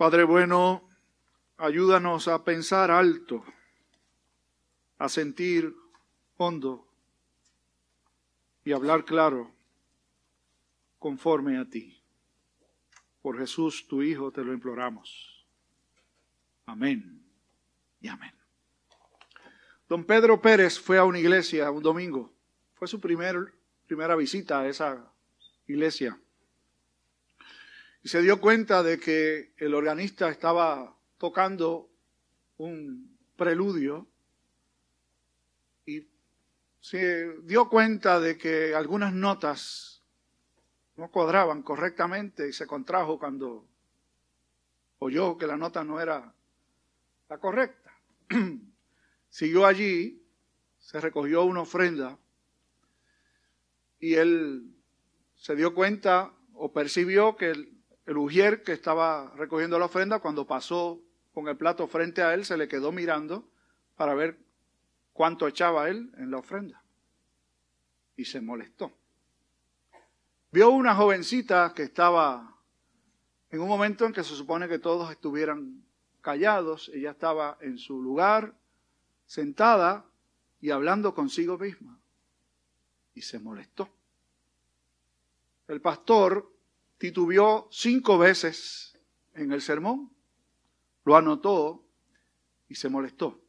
Padre bueno, ayúdanos a pensar alto, a sentir hondo y hablar claro conforme a ti. Por Jesús, tu Hijo, te lo imploramos. Amén y amén. Don Pedro Pérez fue a una iglesia un domingo. Fue su primer, primera visita a esa iglesia. Y se dio cuenta de que el organista estaba tocando un preludio y se dio cuenta de que algunas notas no cuadraban correctamente y se contrajo cuando oyó que la nota no era la correcta. Siguió allí, se recogió una ofrenda y él se dio cuenta o percibió que el, el ujier que estaba recogiendo la ofrenda, cuando pasó con el plato frente a él, se le quedó mirando para ver cuánto echaba él en la ofrenda. Y se molestó. Vio una jovencita que estaba en un momento en que se supone que todos estuvieran callados, ella estaba en su lugar, sentada y hablando consigo misma. Y se molestó. El pastor titubeó cinco veces en el sermón, lo anotó y se molestó.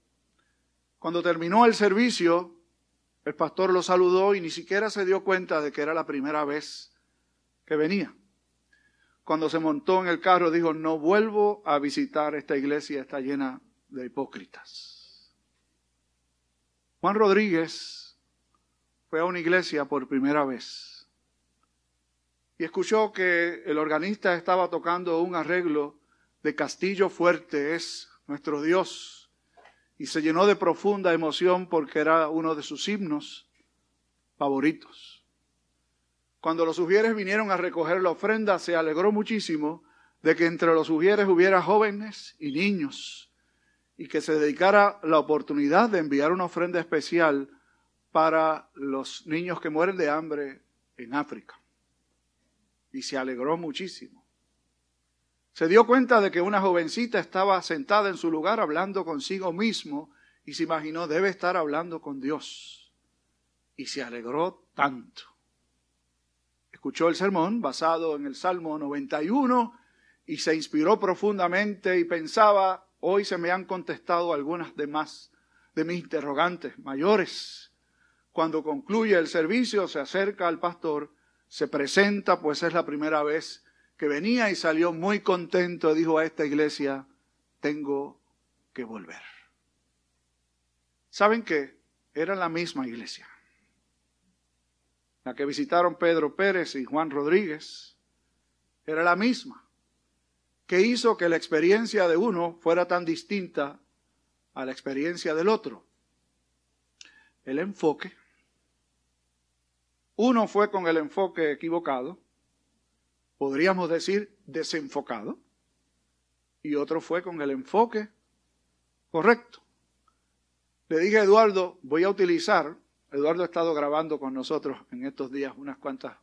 Cuando terminó el servicio, el pastor lo saludó y ni siquiera se dio cuenta de que era la primera vez que venía. Cuando se montó en el carro dijo, no vuelvo a visitar esta iglesia, está llena de hipócritas. Juan Rodríguez fue a una iglesia por primera vez y escuchó que el organista estaba tocando un arreglo de Castillo Fuerte es nuestro Dios y se llenó de profunda emoción porque era uno de sus himnos favoritos. Cuando los ujieres vinieron a recoger la ofrenda, se alegró muchísimo de que entre los ujieres hubiera jóvenes y niños y que se dedicara la oportunidad de enviar una ofrenda especial para los niños que mueren de hambre en África y se alegró muchísimo. Se dio cuenta de que una jovencita estaba sentada en su lugar hablando consigo mismo y se imaginó, debe estar hablando con Dios. Y se alegró tanto. Escuchó el sermón basado en el Salmo 91 y se inspiró profundamente y pensaba, hoy se me han contestado algunas de más de mis interrogantes mayores. Cuando concluye el servicio, se acerca al pastor se presenta, pues es la primera vez que venía y salió muy contento, dijo a esta iglesia, tengo que volver. ¿Saben qué? Era la misma iglesia. La que visitaron Pedro Pérez y Juan Rodríguez era la misma. que hizo que la experiencia de uno fuera tan distinta a la experiencia del otro? El enfoque uno fue con el enfoque equivocado, podríamos decir desenfocado, y otro fue con el enfoque correcto. Le dije a Eduardo, voy a utilizar, Eduardo ha estado grabando con nosotros en estos días unas cuantas,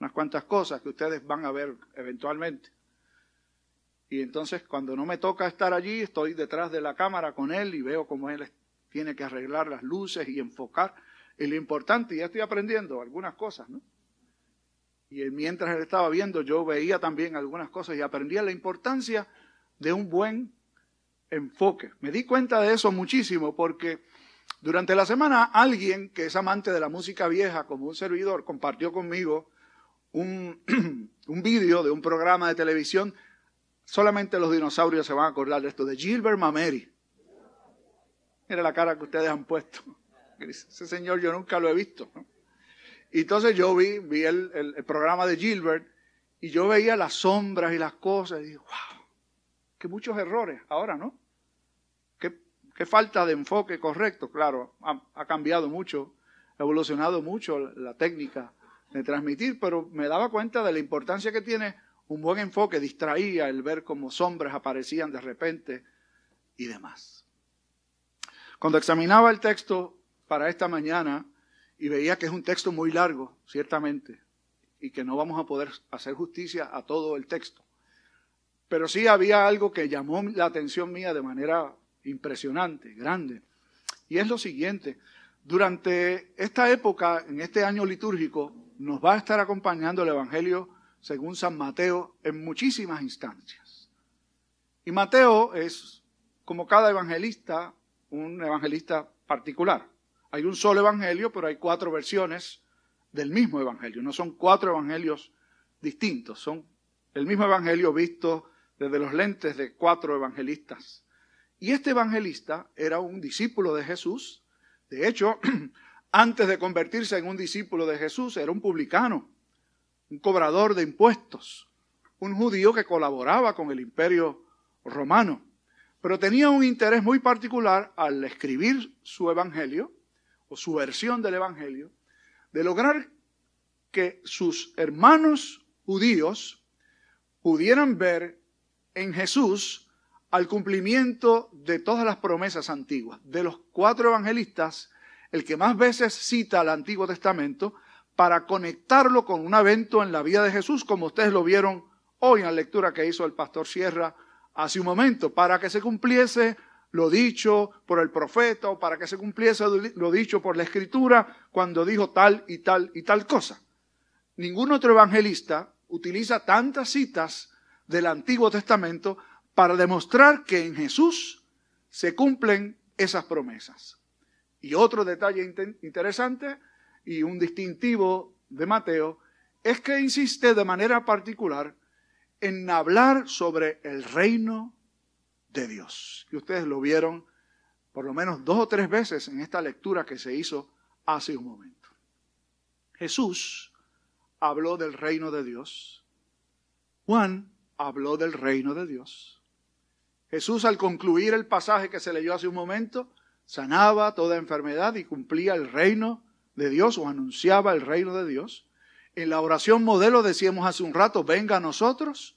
unas cuantas cosas que ustedes van a ver eventualmente. Y entonces cuando no me toca estar allí, estoy detrás de la cámara con él y veo cómo él tiene que arreglar las luces y enfocar. Y lo importante, ya estoy aprendiendo algunas cosas, ¿no? Y mientras él estaba viendo, yo veía también algunas cosas y aprendía la importancia de un buen enfoque. Me di cuenta de eso muchísimo porque durante la semana alguien que es amante de la música vieja, como un servidor, compartió conmigo un, un vídeo de un programa de televisión. Solamente los dinosaurios se van a acordar de esto, de Gilbert Mameri. Mira la cara que ustedes han puesto ese señor yo nunca lo he visto. Y entonces yo vi, vi el, programa de Gilbert y yo veía las sombras y las cosas y dije, wow, qué muchos errores ahora, ¿no? Qué, qué falta de enfoque correcto. Claro, ha, ha cambiado mucho, ha evolucionado mucho la técnica de transmitir, pero me daba cuenta de la importancia que tiene un buen enfoque, distraía el ver cómo sombras aparecían de repente y demás. Cuando examinaba el texto para esta mañana y veía que es un texto muy largo, ciertamente, y que no vamos a poder hacer justicia a todo el texto. Pero sí había algo que llamó la atención mía de manera impresionante, grande. Y es lo siguiente, durante esta época, en este año litúrgico, nos va a estar acompañando el Evangelio según San Mateo en muchísimas instancias. Y Mateo es, como cada evangelista, un evangelista particular. Hay un solo evangelio, pero hay cuatro versiones del mismo evangelio. No son cuatro evangelios distintos, son el mismo evangelio visto desde los lentes de cuatro evangelistas. Y este evangelista era un discípulo de Jesús. De hecho, antes de convertirse en un discípulo de Jesús, era un publicano, un cobrador de impuestos, un judío que colaboraba con el imperio romano. Pero tenía un interés muy particular al escribir su evangelio, su versión del evangelio, de lograr que sus hermanos judíos pudieran ver en Jesús al cumplimiento de todas las promesas antiguas. De los cuatro evangelistas, el que más veces cita al Antiguo Testamento para conectarlo con un evento en la vida de Jesús, como ustedes lo vieron hoy en la lectura que hizo el pastor Sierra hace un momento, para que se cumpliese lo dicho por el profeta o para que se cumpliese lo dicho por la escritura cuando dijo tal y tal y tal cosa. Ningún otro evangelista utiliza tantas citas del Antiguo Testamento para demostrar que en Jesús se cumplen esas promesas. Y otro detalle interesante y un distintivo de Mateo es que insiste de manera particular en hablar sobre el reino de Dios. Y ustedes lo vieron por lo menos dos o tres veces en esta lectura que se hizo hace un momento. Jesús habló del reino de Dios. Juan habló del reino de Dios. Jesús al concluir el pasaje que se leyó hace un momento, sanaba toda enfermedad y cumplía el reino de Dios o anunciaba el reino de Dios. En la oración modelo decíamos hace un rato, venga a nosotros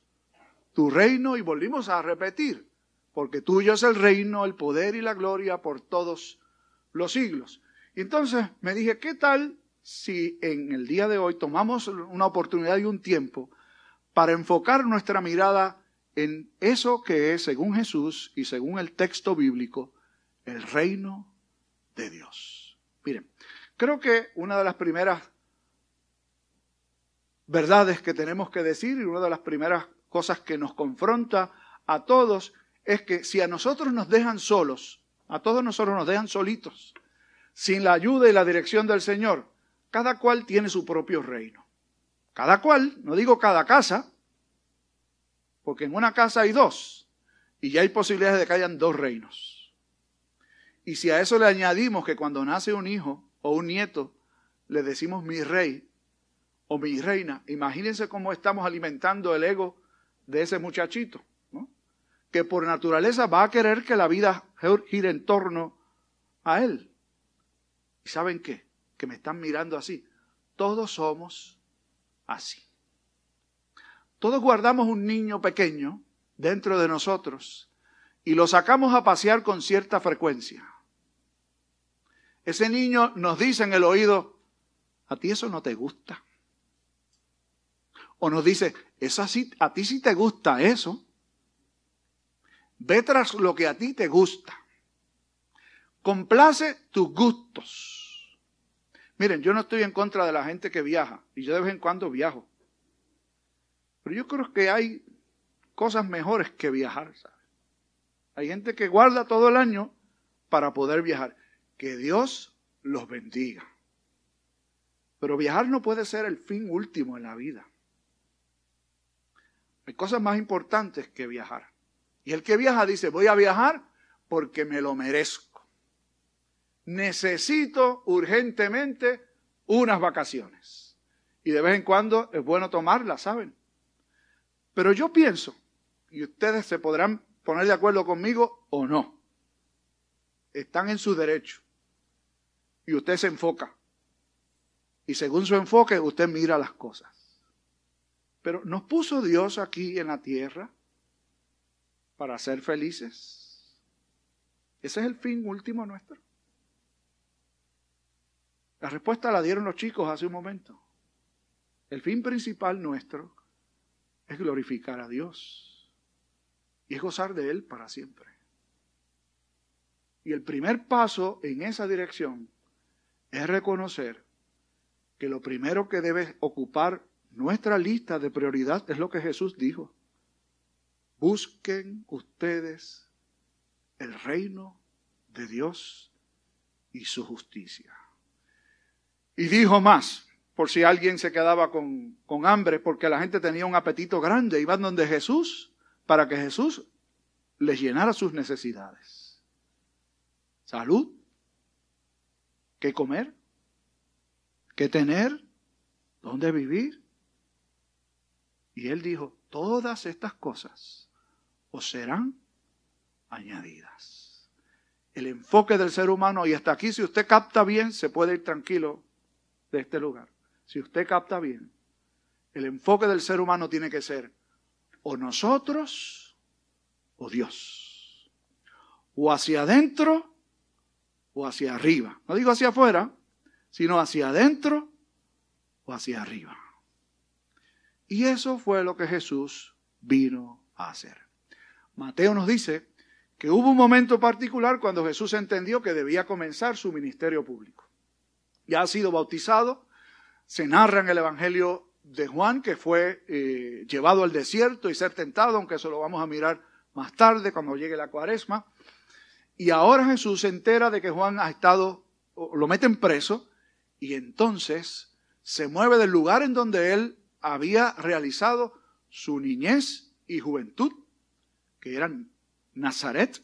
tu reino y volvimos a repetir, porque tuyo es el reino, el poder y la gloria por todos los siglos. Y entonces me dije, ¿qué tal si en el día de hoy tomamos una oportunidad y un tiempo para enfocar nuestra mirada en eso que es, según Jesús y según el texto bíblico, el reino de Dios. Miren, creo que una de las primeras verdades que tenemos que decir y una de las primeras cosas que nos confronta a todos es que si a nosotros nos dejan solos, a todos nosotros nos dejan solitos, sin la ayuda y la dirección del Señor, cada cual tiene su propio reino. Cada cual, no digo cada casa, porque en una casa hay dos y ya hay posibilidades de que hayan dos reinos. Y si a eso le añadimos que cuando nace un hijo o un nieto, le decimos mi rey o mi reina, imagínense cómo estamos alimentando el ego de ese muchachito, que por naturaleza va a querer que la vida gire en torno a él. ¿Y saben qué? Que me están mirando así. Todos somos así. Todos guardamos un niño pequeño dentro de nosotros y lo sacamos a pasear con cierta frecuencia. Ese niño nos dice en el oído, a ti eso no te gusta. O nos dice, a ti sí te gusta eso. Ve tras lo que a ti te gusta. Complace tus gustos. Miren, yo no estoy en contra de la gente que viaja, y yo de vez en cuando viajo. Pero yo creo que hay cosas mejores que viajar. Hay gente que guarda todo el año para poder viajar. Que Dios los bendiga. Pero viajar no puede ser el fin último en la vida. Hay cosas más importantes que viajar. Y el que viaja dice, voy a viajar porque me lo merezco necesito urgentemente unas vacaciones. Y de vez en cuando es bueno tomarlas, ¿saben? Pero yo pienso, y ustedes se podrán poner de acuerdo conmigo o no, están en su derecho. Y usted se enfoca. Y según su enfoque, usted mira las cosas. Pero ¿nos puso Dios aquí en la tierra para ser felices? Ese es el fin último nuestro. La respuesta la dieron los chicos hace un momento. El fin principal nuestro es glorificar a Dios. y es gozar de Él para siempre. Y el primer paso en esa dirección es reconocer que lo primero que debe ocupar nuestra lista de prioridad es lo que Jesús dijo. Busquen ustedes el reino de Dios y su justicia. Y dijo más, por si alguien se quedaba con, con, hambre, porque la gente tenía un apetito grande, iban donde Jesús para que Jesús les llenara sus necesidades. Salud, qué comer, qué tener, dónde vivir. Y él dijo, todas estas cosas os serán añadidas. El enfoque del ser humano, y hasta aquí si usted capta bien, se puede ir tranquilo de este lugar. Si usted capta bien, el enfoque del ser humano tiene que ser o nosotros o Dios. O hacia adentro o hacia arriba. No digo hacia afuera, sino hacia adentro o hacia arriba. Y eso fue lo que Jesús vino a hacer. Mateo nos dice que hubo un momento particular cuando Jesús entendió que debía comenzar su ministerio público. Ya ha sido bautizado, se narra en el Evangelio de Juan que fue eh, llevado al desierto y ser tentado, aunque eso lo vamos a mirar más tarde cuando llegue la cuaresma. Y ahora Jesús se entera de que Juan ha estado, lo meten preso, y entonces se mueve del lugar en donde él había realizado su niñez y juventud, que eran Nazaret,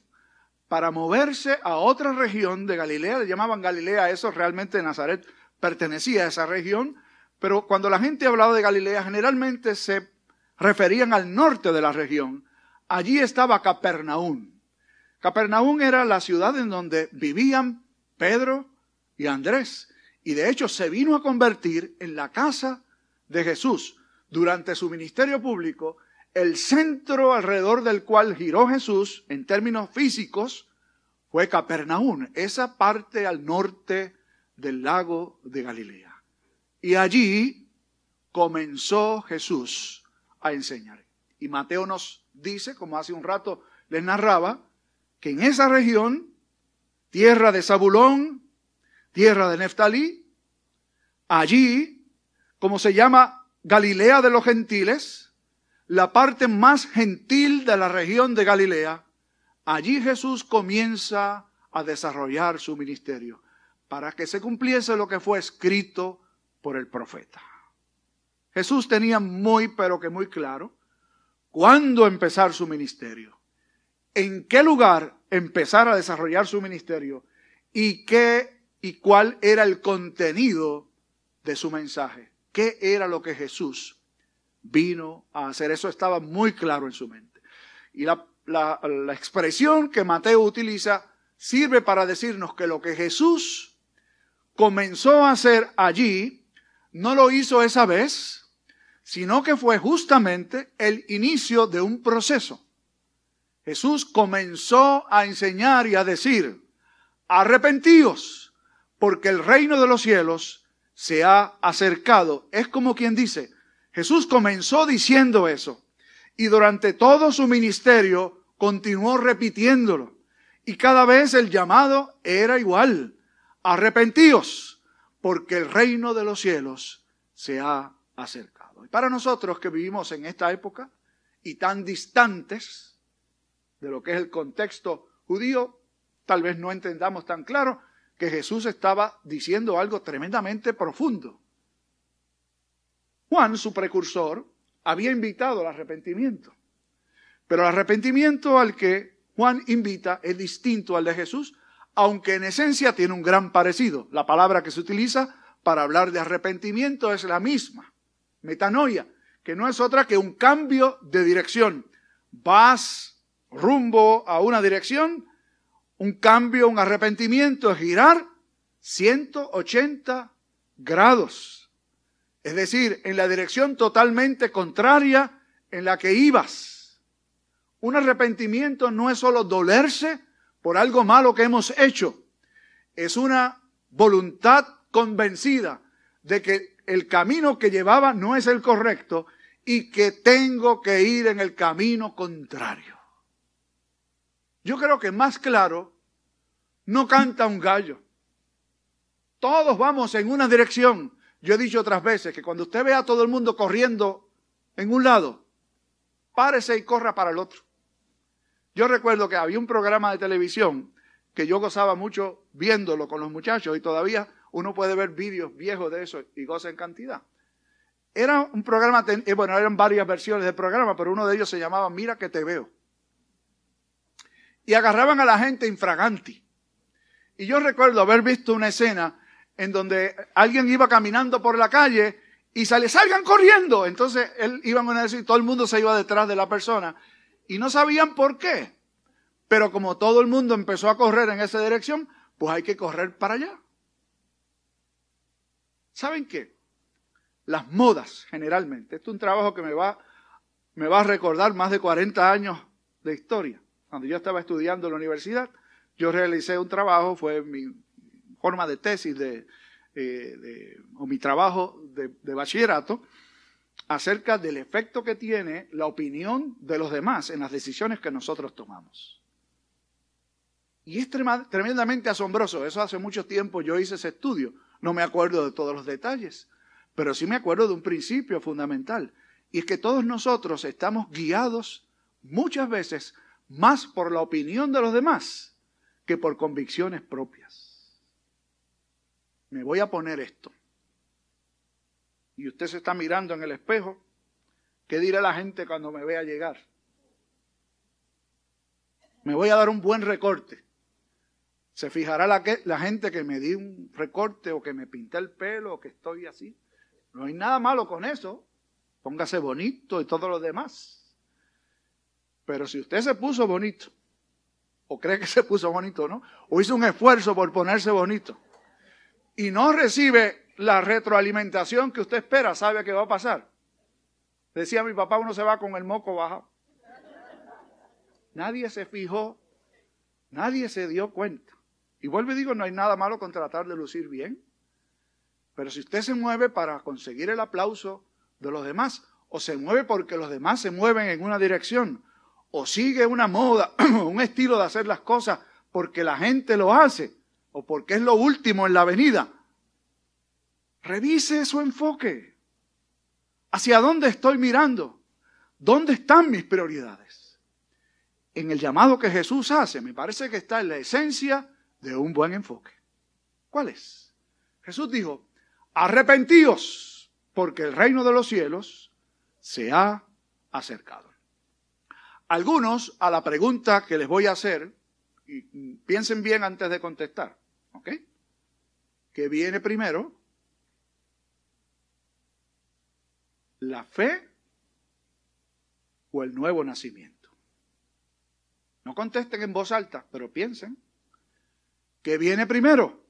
para moverse a otra región de Galilea, le llamaban Galilea, eso realmente Nazaret pertenecía a esa región, pero cuando la gente hablaba de Galilea generalmente se referían al norte de la región. Allí estaba Capernaum. Capernaum era la ciudad en donde vivían Pedro y Andrés. Y de hecho se vino a convertir en la casa de Jesús durante su ministerio público, el centro alrededor del cual giró Jesús en términos físicos fue Capernaum, esa parte al norte del lago de Galilea. Y allí comenzó Jesús a enseñar. Y Mateo nos dice, como hace un rato les narraba, que en esa región, tierra de Zabulón, tierra de Neftalí, allí, como se llama Galilea de los gentiles, la parte más gentil de la región de Galilea, allí Jesús comienza a desarrollar su ministerio para que se cumpliese lo que fue escrito por el profeta. Jesús tenía muy, pero que muy claro, cuándo empezar su ministerio, en qué lugar empezar a desarrollar su ministerio y qué y cuál era el contenido de su mensaje, qué era lo que Jesús vino a hacer. Eso estaba muy claro en su mente. Y la, la, expresión que Mateo utiliza sirve para decirnos que lo que Jesús comenzó a hacer allí no lo hizo esa vez, sino que fue justamente el inicio de un proceso. Jesús comenzó a enseñar y a decir, arrepentíos, porque el reino de los cielos se ha acercado. Es como quien dice, Jesús comenzó diciendo eso y durante todo su ministerio continuó repitiéndolo. Y cada vez el llamado era igual, arrepentíos porque el reino de los cielos se ha acercado. Y para nosotros que vivimos en esta época y tan distantes de lo que es el contexto judío, tal vez no entendamos tan claro que Jesús estaba diciendo algo tremendamente profundo. Juan, su precursor, había invitado al arrepentimiento. Pero el arrepentimiento al que Juan invita es distinto al de Jesús aunque en esencia tiene un gran parecido. La palabra que se utiliza para hablar de arrepentimiento es la misma, metanoia, que no es otra que un cambio de dirección. Vas rumbo a una dirección, un cambio, un arrepentimiento es girar 180 grados. Es decir, en la dirección totalmente contraria en la que ibas. Un arrepentimiento no es solo dolerse, por algo malo que hemos hecho. Es una voluntad convencida de que el camino que llevaba no es el correcto y que tengo que ir en el camino contrario. Yo creo que más claro no canta un gallo. Todos vamos en una dirección. Yo he dicho otras veces que cuando usted ve a todo el mundo corriendo en un lado, párese y corra para el otro. Yo recuerdo que había un programa de televisión que yo gozaba mucho viéndolo con los muchachos y todavía uno puede ver vídeos viejos de eso y goza en cantidad. Era un programa, eh, bueno, eran varias versiones del programa, pero uno de ellos se llamaba Mira que te veo. Y agarraban a la gente infraganti. Y yo recuerdo haber visto una escena en donde alguien iba caminando por la calle y sale, salgan corriendo. Entonces él iba a decir, todo el mundo se iba detrás de la persona y no sabían por qué. Pero como todo el mundo empezó a correr en esa dirección, pues hay que correr para allá. ¿Saben qué? Las modas, generalmente. Esto es un trabajo que me va, me va a recordar más de 40 años de historia. Cuando yo estaba estudiando en la universidad, yo realicé un trabajo, fue mi forma de tesis de, eh, o mi trabajo de, de bachillerato, acerca del efecto que tiene la opinión de los demás en las decisiones que nosotros tomamos. Y es tremendamente asombroso. Eso hace mucho tiempo yo hice ese estudio. No me acuerdo de todos los detalles, pero sí me acuerdo de un principio fundamental. Y es que todos nosotros estamos guiados muchas veces más por la opinión de los demás que por convicciones propias. Me voy a poner esto. Y usted se está mirando en el espejo. ¿Qué dirá la gente cuando me vea llegar? Me voy a dar un buen recorte. Se fijará la, gente que me di un recorte o que me pinté el pelo o que estoy así. No hay nada malo con eso. Póngase bonito y todo lo demás. Pero si usted se puso bonito, o cree que se puso bonito, ¿no? O hizo un esfuerzo por ponerse bonito, y no recibe la retroalimentación que usted espera, ¿sabe qué va a pasar? Decía mi papá, uno se va con el moco bajado. Nadie se fijó, nadie se dio cuenta. Y vuelvo y digo, no hay nada malo con tratar de lucir bien. Pero si usted se mueve para conseguir el aplauso de los demás, o se mueve porque los demás se mueven en una dirección, o sigue una moda, un estilo de hacer las cosas porque la gente lo hace, o porque es lo último en la avenida, revise su enfoque. ¿Hacia dónde estoy mirando? ¿Dónde están mis prioridades? En el llamado que Jesús hace, me parece que está en la esencia de un buen enfoque. ¿Cuál es? Jesús dijo, arrepentíos, porque el reino de los cielos se ha acercado. Algunos, a la pregunta que les voy a hacer, y piensen bien antes de contestar, ¿ok? ¿Qué viene primero? ¿La fe o el nuevo nacimiento? No contesten en voz alta, pero piensen. ¿Qué viene primero?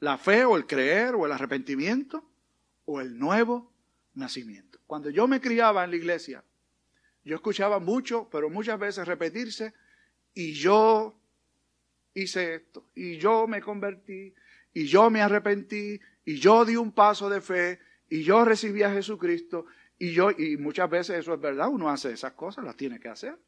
¿La fe o el creer o el arrepentimiento o el nuevo nacimiento? Cuando yo me criaba en la iglesia, yo escuchaba mucho, pero muchas veces repetirse, y yo hice esto, y yo me convertí, y yo me arrepentí, y yo di un paso de fe, y yo recibí a Jesucristo, y yo, y muchas veces eso es verdad, uno hace esas cosas, las tiene que hacer.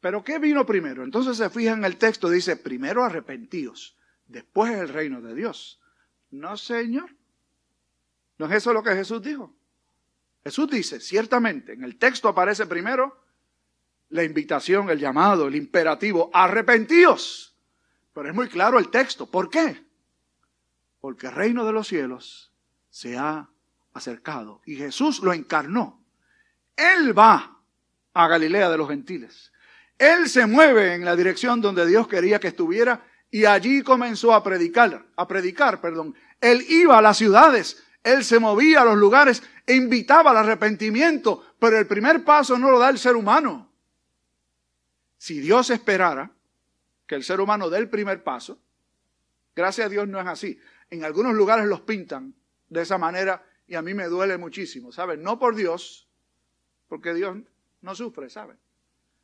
Pero ¿qué vino primero? Entonces se fija en el texto, dice, primero arrepentíos, después el reino de Dios. No, Señor. ¿No es eso lo que Jesús dijo? Jesús dice, ciertamente, en el texto aparece primero la invitación, el llamado, el imperativo, arrepentíos. Pero es muy claro el texto. ¿Por qué? Porque el reino de los cielos se ha acercado y Jesús lo encarnó. Él va a Galilea de los gentiles. Él se mueve en la dirección donde Dios quería que estuviera y allí comenzó a predicar, a predicar, perdón. Él iba a las ciudades, él se movía a los lugares e invitaba al arrepentimiento, pero el primer paso no lo da el ser humano. Si Dios esperara que el ser humano dé el primer paso, gracias a Dios no es así. En algunos lugares los pintan de esa manera y a mí me duele muchísimo, ¿saben? No por Dios, porque Dios no sufre, ¿saben?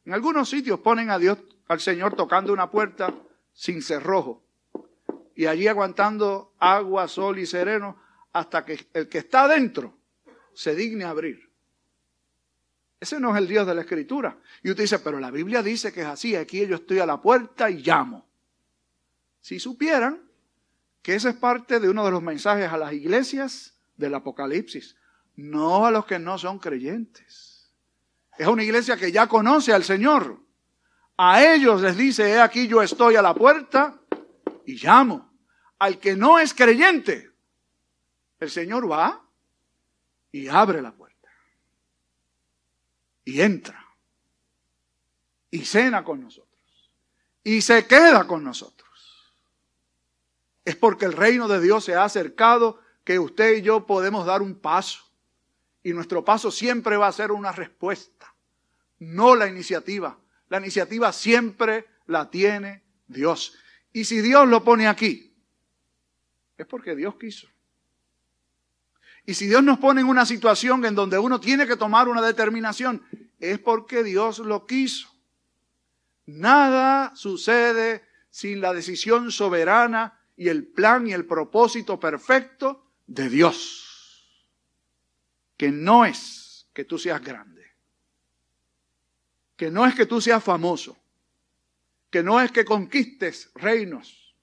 En algunos sitios ponen a Dios, al Señor tocando una puerta sin cerrojo y allí aguantando agua, sol y sereno hasta que el que está adentro se digne abrir. Ese no es el Dios de la Escritura. Y usted dice, pero la Biblia dice que es así. Aquí yo estoy a la puerta y llamo. Si supieran que ese es parte de uno de los mensajes a las iglesias del Apocalipsis, no a los que no son creyentes. Es una iglesia que ya conoce al Señor. A ellos les dice, he aquí yo estoy a la puerta y llamo. Al que no es creyente, el Señor va y abre la puerta y entra y cena con nosotros y se queda con nosotros. Es porque el reino de Dios se ha acercado que usted y yo podemos dar un paso. Y nuestro paso siempre va a ser una respuesta, no la iniciativa. La iniciativa siempre la tiene Dios. Y si Dios lo pone aquí, es porque Dios quiso. Y si Dios nos pone en una situación en donde uno tiene que tomar una determinación, es porque Dios lo quiso. Nada sucede sin la decisión soberana y el plan y el propósito perfecto de Dios. Que no es que tú seas grande. Que no es que tú seas famoso. Que no es que conquistes reinos.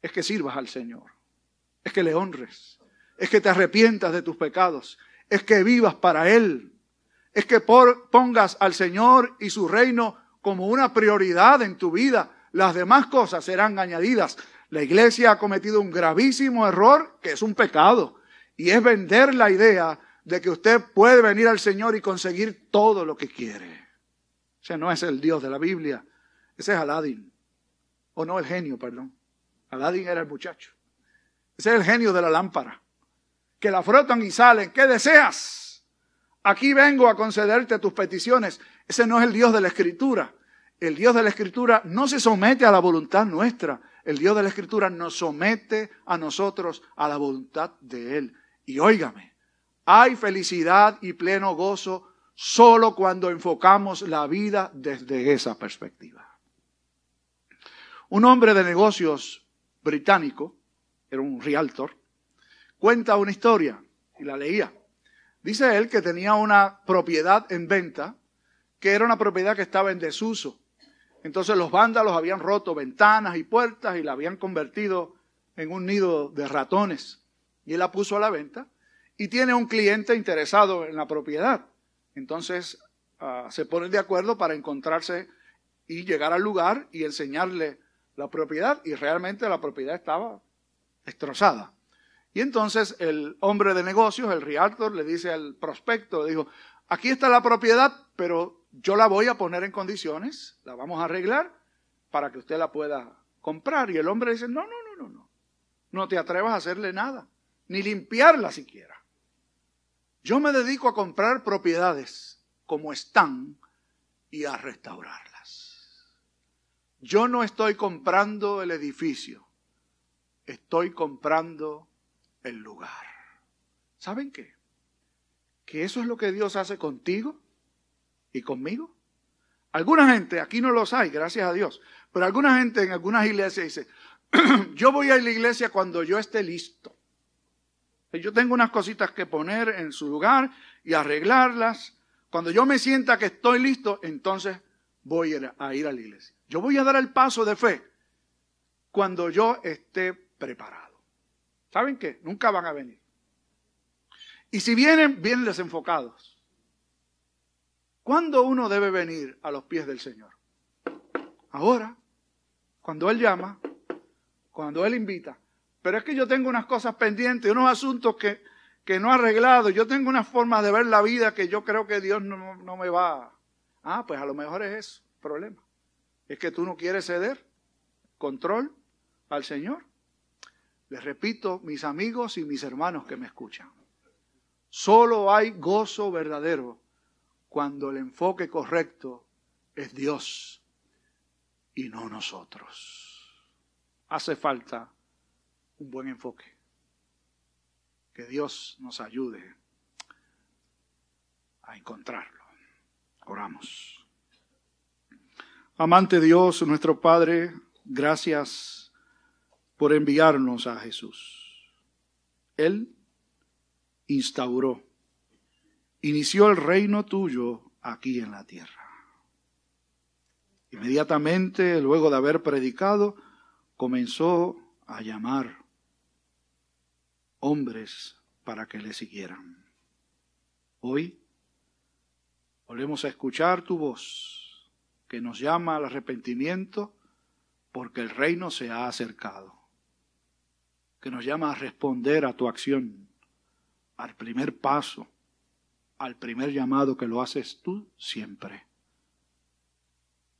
Es que sirvas al Señor. Es que le honres es que te arrepientas de tus pecados, es que vivas para Él, es que pongas al Señor y su reino como una prioridad en tu vida. Las demás cosas serán añadidas. La iglesia ha cometido un gravísimo error que es un pecado y es vender la idea de que usted puede venir al Señor y conseguir todo lo que quiere. Ese no es el Dios de la Biblia, ese es Aladín. O no el genio, perdón. Aladín era el muchacho. Ese es el genio de la lámpara que la frotan y salen. ¿Qué deseas? Aquí vengo a concederte tus peticiones. Ese no es el Dios de la Escritura. El Dios de la Escritura no se somete a la voluntad nuestra. El Dios de la Escritura nos somete a nosotros a la voluntad de Él. Y óigame, hay felicidad y pleno gozo solo cuando enfocamos la vida desde esa perspectiva. Un hombre de negocios británico, era un realtor, cuenta una historia y la leía. Dice él que tenía una propiedad en venta que era una propiedad que estaba en desuso. Entonces los vándalos habían roto ventanas y puertas y la habían convertido en un nido de ratones. Y él la puso a la venta y tiene un cliente interesado en la propiedad. Entonces ah, se ponen de acuerdo para encontrarse y llegar al lugar y enseñarle la propiedad. Y realmente la propiedad estaba destrozada. Y entonces el hombre de negocios, el realtor, le dice al prospecto, le dijo, aquí está la propiedad, pero yo la voy a poner en condiciones, la vamos a arreglar para que usted la pueda comprar. Y el hombre dice, no, no, no, no, no, no te atrevas a hacerle nada, ni limpiarla siquiera. Yo me dedico a comprar propiedades como están y a restaurarlas. Yo no estoy comprando el edificio, estoy comprando el lugar. ¿Saben qué? Que eso es lo que Dios hace contigo y conmigo. Alguna gente, aquí no los hay, gracias a Dios, pero alguna gente en algunas iglesias dice, yo voy a la iglesia cuando yo esté listo. Yo tengo unas cositas que poner en su lugar y arreglarlas. Cuando yo me sienta que estoy listo, entonces voy a ir a la iglesia. Yo voy a dar el paso de fe cuando yo esté preparado. ¿Saben qué? Nunca van a venir. Y si vienen, vienen desenfocados. ¿Cuándo uno debe venir a los pies del Señor? Ahora, cuando Él llama, cuando Él invita. Pero es que yo tengo unas cosas pendientes, unos asuntos que, que no he arreglado. Yo tengo una forma de ver la vida que yo creo que Dios no, no me va. Ah, pues a lo mejor es eso, problema. Es que tú no quieres ceder control al Señor. Les repito, mis amigos y mis hermanos que me escuchan, solo hay gozo verdadero cuando el enfoque correcto es Dios y no nosotros. Hace falta un buen enfoque. Que Dios nos ayude a encontrarlo. Oramos. Amante Dios, nuestro Padre, gracias por enviarnos a Jesús. Él instauró inició el reino tuyo aquí en la tierra. Inmediatamente, luego de haber predicado, comenzó a llamar hombres para que le siguieran. Hoy volvemos a escuchar tu voz que nos llama al arrepentimiento porque el reino se ha acercado, que nos llama a responder a tu acción, al primer paso, al primer llamado que lo haces tú siempre.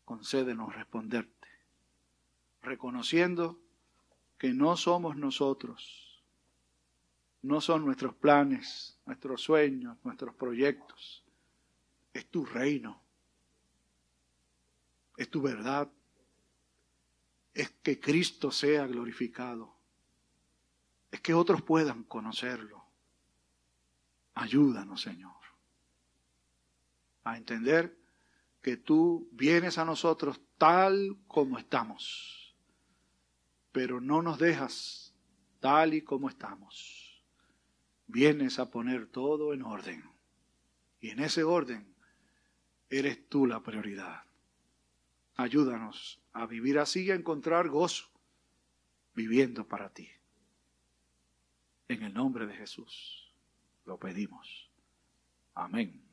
Concédenos responderte, reconociendo que no somos nosotros, no son nuestros planes, nuestros sueños, nuestros proyectos, es tu reino, es tu verdad, es que Cristo sea glorificado, es que otros puedan conocerlo. Ayúdanos, Señor, a entender que tú vienes a nosotros tal como estamos, pero no nos dejas tal y como estamos. Vienes a poner todo en orden. Y en ese orden eres tú la prioridad. Ayúdanos a vivir así y a encontrar gozo viviendo para ti. En el nombre de Jesús lo pedimos. Amén.